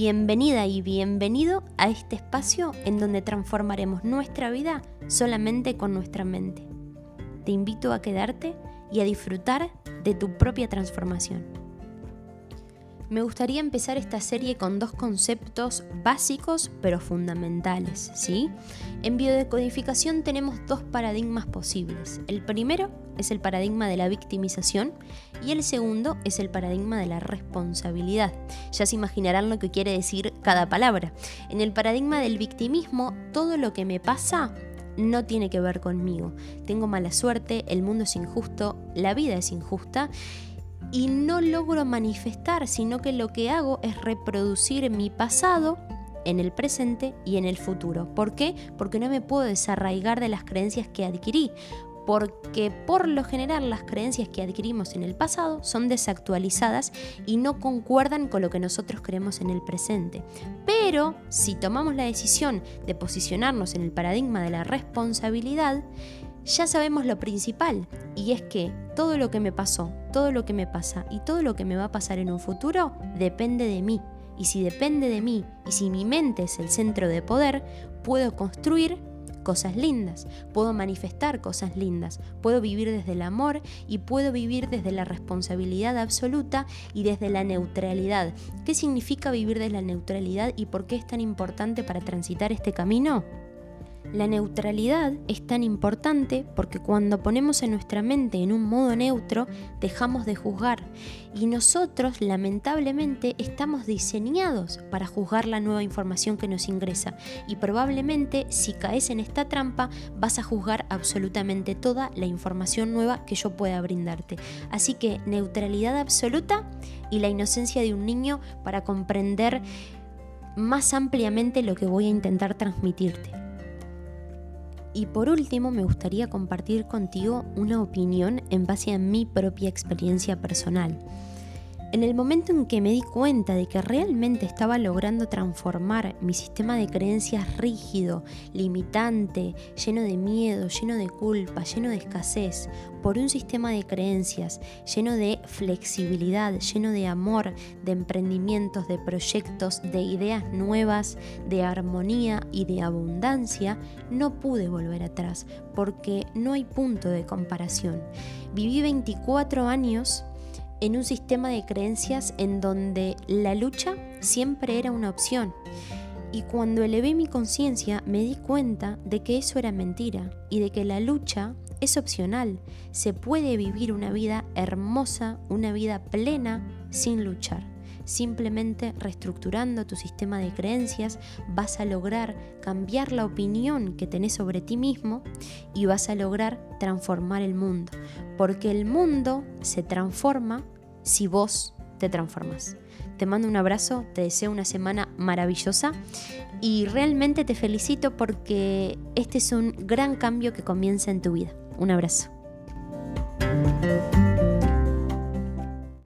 Bienvenida y bienvenido a este espacio en donde transformaremos nuestra vida solamente con nuestra mente. Te invito a quedarte y a disfrutar de tu propia transformación me gustaría empezar esta serie con dos conceptos básicos pero fundamentales, ¿sí? En biodecodificación tenemos dos paradigmas posibles. El primero es el paradigma de la victimización y el segundo es el paradigma de la responsabilidad. Ya se imaginarán lo que quiere decir cada palabra. En el paradigma del victimismo, todo lo que me pasa no tiene que ver conmigo. Tengo mala suerte, el mundo es injusto, la vida es injusta y no logro manifestar, sino que lo que hago es reproducir mi pasado en el presente y en el futuro. ¿Por qué? Porque no me puedo desarraigar de las creencias que adquirí. Porque por lo general las creencias que adquirimos en el pasado son desactualizadas y no concuerdan con lo que nosotros creemos en el presente. Pero si tomamos la decisión de posicionarnos en el paradigma de la responsabilidad, ya sabemos lo principal, y es que todo lo que me pasó, todo lo que me pasa y todo lo que me va a pasar en un futuro depende de mí. Y si depende de mí y si mi mente es el centro de poder, puedo construir cosas lindas, puedo manifestar cosas lindas, puedo vivir desde el amor y puedo vivir desde la responsabilidad absoluta y desde la neutralidad. ¿Qué significa vivir desde la neutralidad y por qué es tan importante para transitar este camino? La neutralidad es tan importante porque cuando ponemos a nuestra mente en un modo neutro, dejamos de juzgar. Y nosotros, lamentablemente, estamos diseñados para juzgar la nueva información que nos ingresa. Y probablemente, si caes en esta trampa, vas a juzgar absolutamente toda la información nueva que yo pueda brindarte. Así que neutralidad absoluta y la inocencia de un niño para comprender más ampliamente lo que voy a intentar transmitirte. Y por último, me gustaría compartir contigo una opinión en base a mi propia experiencia personal. En el momento en que me di cuenta de que realmente estaba logrando transformar mi sistema de creencias rígido, limitante, lleno de miedo, lleno de culpa, lleno de escasez, por un sistema de creencias lleno de flexibilidad, lleno de amor, de emprendimientos, de proyectos, de ideas nuevas, de armonía y de abundancia, no pude volver atrás porque no hay punto de comparación. Viví 24 años en un sistema de creencias en donde la lucha siempre era una opción. Y cuando elevé mi conciencia me di cuenta de que eso era mentira y de que la lucha es opcional. Se puede vivir una vida hermosa, una vida plena sin luchar. Simplemente reestructurando tu sistema de creencias vas a lograr cambiar la opinión que tenés sobre ti mismo y vas a lograr transformar el mundo. Porque el mundo se transforma si vos te transformas. Te mando un abrazo, te deseo una semana maravillosa y realmente te felicito porque este es un gran cambio que comienza en tu vida. Un abrazo.